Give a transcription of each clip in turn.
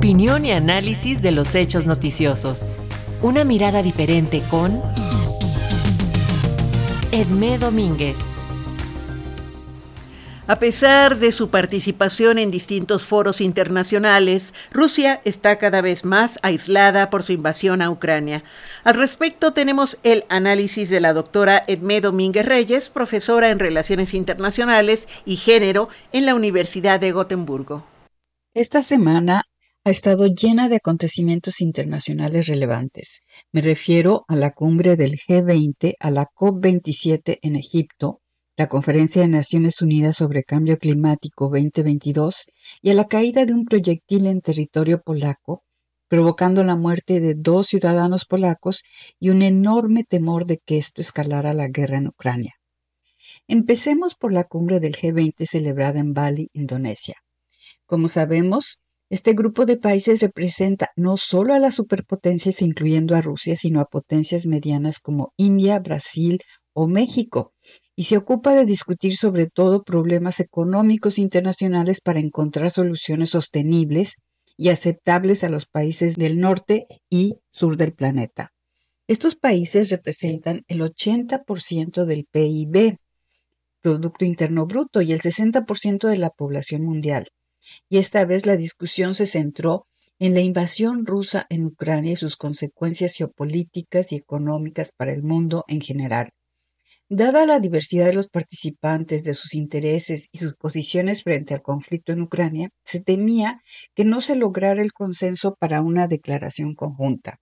Opinión y análisis de los hechos noticiosos. Una mirada diferente con Edmé Domínguez. A pesar de su participación en distintos foros internacionales, Rusia está cada vez más aislada por su invasión a Ucrania. Al respecto tenemos el análisis de la doctora Edmé Domínguez Reyes, profesora en Relaciones Internacionales y Género en la Universidad de Gotemburgo. Esta semana ha estado llena de acontecimientos internacionales relevantes. Me refiero a la cumbre del G20, a la COP27 en Egipto, la Conferencia de Naciones Unidas sobre Cambio Climático 2022 y a la caída de un proyectil en territorio polaco, provocando la muerte de dos ciudadanos polacos y un enorme temor de que esto escalara la guerra en Ucrania. Empecemos por la cumbre del G20 celebrada en Bali, Indonesia. Como sabemos, este grupo de países representa no solo a las superpotencias incluyendo a Rusia, sino a potencias medianas como India, Brasil o México, y se ocupa de discutir sobre todo problemas económicos internacionales para encontrar soluciones sostenibles y aceptables a los países del norte y sur del planeta. Estos países representan el 80% del PIB, Producto Interno Bruto, y el 60% de la población mundial. Y esta vez la discusión se centró en la invasión rusa en Ucrania y sus consecuencias geopolíticas y económicas para el mundo en general. Dada la diversidad de los participantes, de sus intereses y sus posiciones frente al conflicto en Ucrania, se temía que no se lograra el consenso para una declaración conjunta.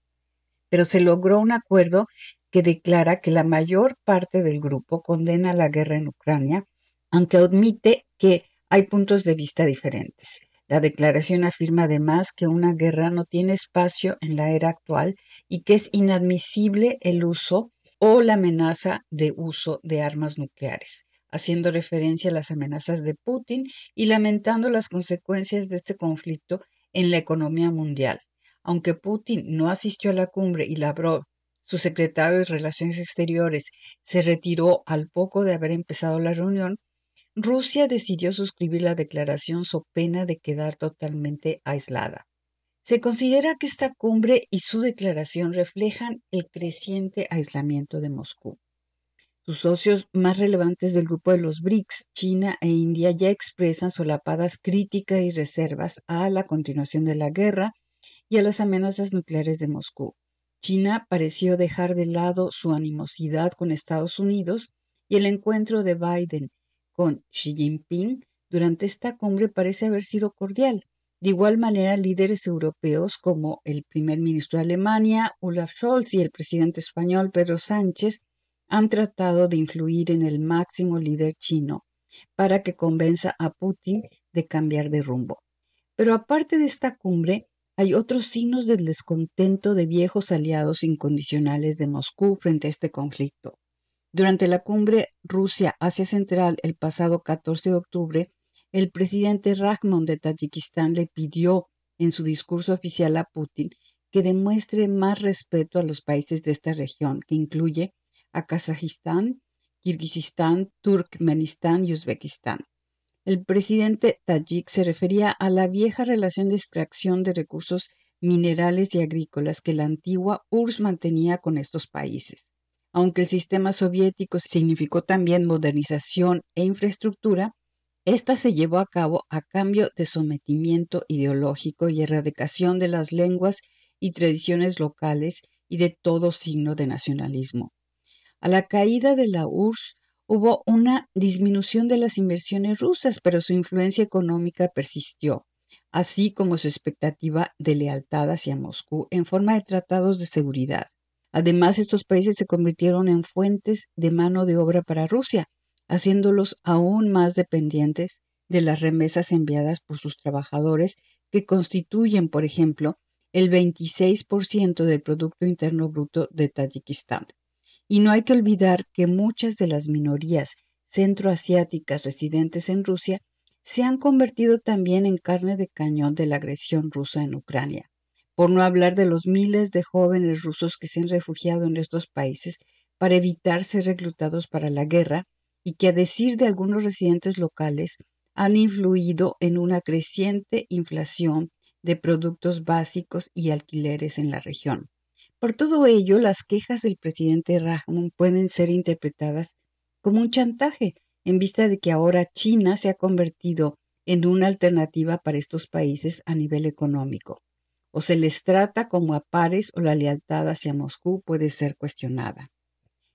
Pero se logró un acuerdo que declara que la mayor parte del grupo condena la guerra en Ucrania, aunque admite que hay puntos de vista diferentes. La declaración afirma además que una guerra no tiene espacio en la era actual y que es inadmisible el uso o la amenaza de uso de armas nucleares, haciendo referencia a las amenazas de Putin y lamentando las consecuencias de este conflicto en la economía mundial. Aunque Putin no asistió a la cumbre y Lavrov, su secretario de Relaciones Exteriores, se retiró al poco de haber empezado la reunión, Rusia decidió suscribir la declaración so pena de quedar totalmente aislada. Se considera que esta cumbre y su declaración reflejan el creciente aislamiento de Moscú. Sus socios más relevantes del grupo de los BRICS, China e India, ya expresan solapadas críticas y reservas a la continuación de la guerra y a las amenazas nucleares de Moscú. China pareció dejar de lado su animosidad con Estados Unidos y el encuentro de Biden con Xi Jinping durante esta cumbre parece haber sido cordial, de igual manera, líderes europeos como el primer ministro de Alemania, Olaf Scholz, y el presidente español, Pedro Sánchez, han tratado de influir en el máximo líder chino para que convenza a Putin de cambiar de rumbo. Pero aparte de esta cumbre, hay otros signos del descontento de viejos aliados incondicionales de Moscú frente a este conflicto. Durante la cumbre Rusia-Asia Central el pasado 14 de octubre, el presidente Rahmon de Tayikistán le pidió en su discurso oficial a Putin que demuestre más respeto a los países de esta región, que incluye a Kazajistán, Kirguistán, Turkmenistán y Uzbekistán. El presidente Tayik se refería a la vieja relación de extracción de recursos minerales y agrícolas que la antigua URSS mantenía con estos países. Aunque el sistema soviético significó también modernización e infraestructura, esta se llevó a cabo a cambio de sometimiento ideológico y erradicación de las lenguas y tradiciones locales y de todo signo de nacionalismo. A la caída de la URSS hubo una disminución de las inversiones rusas, pero su influencia económica persistió, así como su expectativa de lealtad hacia Moscú en forma de tratados de seguridad. Además, estos países se convirtieron en fuentes de mano de obra para Rusia, haciéndolos aún más dependientes de las remesas enviadas por sus trabajadores, que constituyen, por ejemplo, el 26% del Producto Interno Bruto de Tayikistán. Y no hay que olvidar que muchas de las minorías centroasiáticas residentes en Rusia se han convertido también en carne de cañón de la agresión rusa en Ucrania, por no hablar de los miles de jóvenes rusos que se han refugiado en estos países para evitar ser reclutados para la guerra y que a decir de algunos residentes locales han influido en una creciente inflación de productos básicos y alquileres en la región. Por todo ello, las quejas del presidente Rahman pueden ser interpretadas como un chantaje, en vista de que ahora China se ha convertido en una alternativa para estos países a nivel económico. O se les trata como a pares o la lealtad hacia Moscú puede ser cuestionada.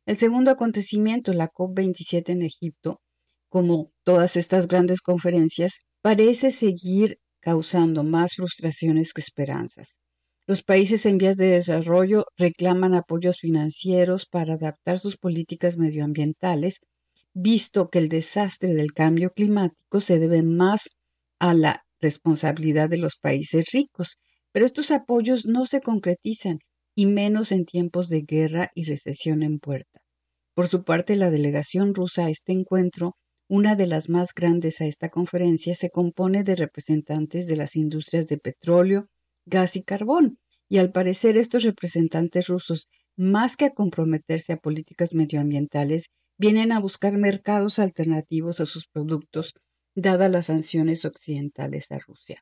El segundo acontecimiento, la COP27 en Egipto, como todas estas grandes conferencias, parece seguir causando más frustraciones que esperanzas. Los países en vías de desarrollo reclaman apoyos financieros para adaptar sus políticas medioambientales, visto que el desastre del cambio climático se debe más a la responsabilidad de los países ricos, pero estos apoyos no se concretizan, y menos en tiempos de guerra y recesión en puerta. Por su parte, la delegación rusa a este encuentro una de las más grandes a esta conferencia se compone de representantes de las industrias de petróleo, gas y carbón, y al parecer estos representantes rusos, más que a comprometerse a políticas medioambientales, vienen a buscar mercados alternativos a sus productos, dadas las sanciones occidentales a Rusia.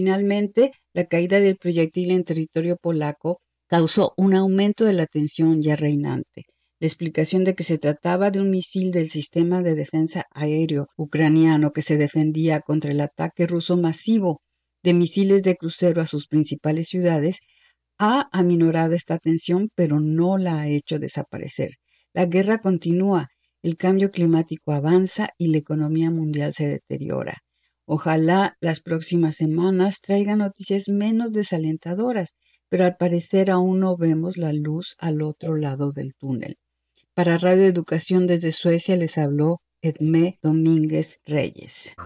Finalmente, la caída del proyectil en territorio polaco causó un aumento de la tensión ya reinante. La explicación de que se trataba de un misil del sistema de defensa aéreo ucraniano que se defendía contra el ataque ruso masivo de misiles de crucero a sus principales ciudades ha aminorado esta tensión, pero no la ha hecho desaparecer. La guerra continúa, el cambio climático avanza y la economía mundial se deteriora. Ojalá las próximas semanas traigan noticias menos desalentadoras, pero al parecer aún no vemos la luz al otro lado del túnel. Para Radio Educación desde Suecia les habló Edmé Domínguez Reyes.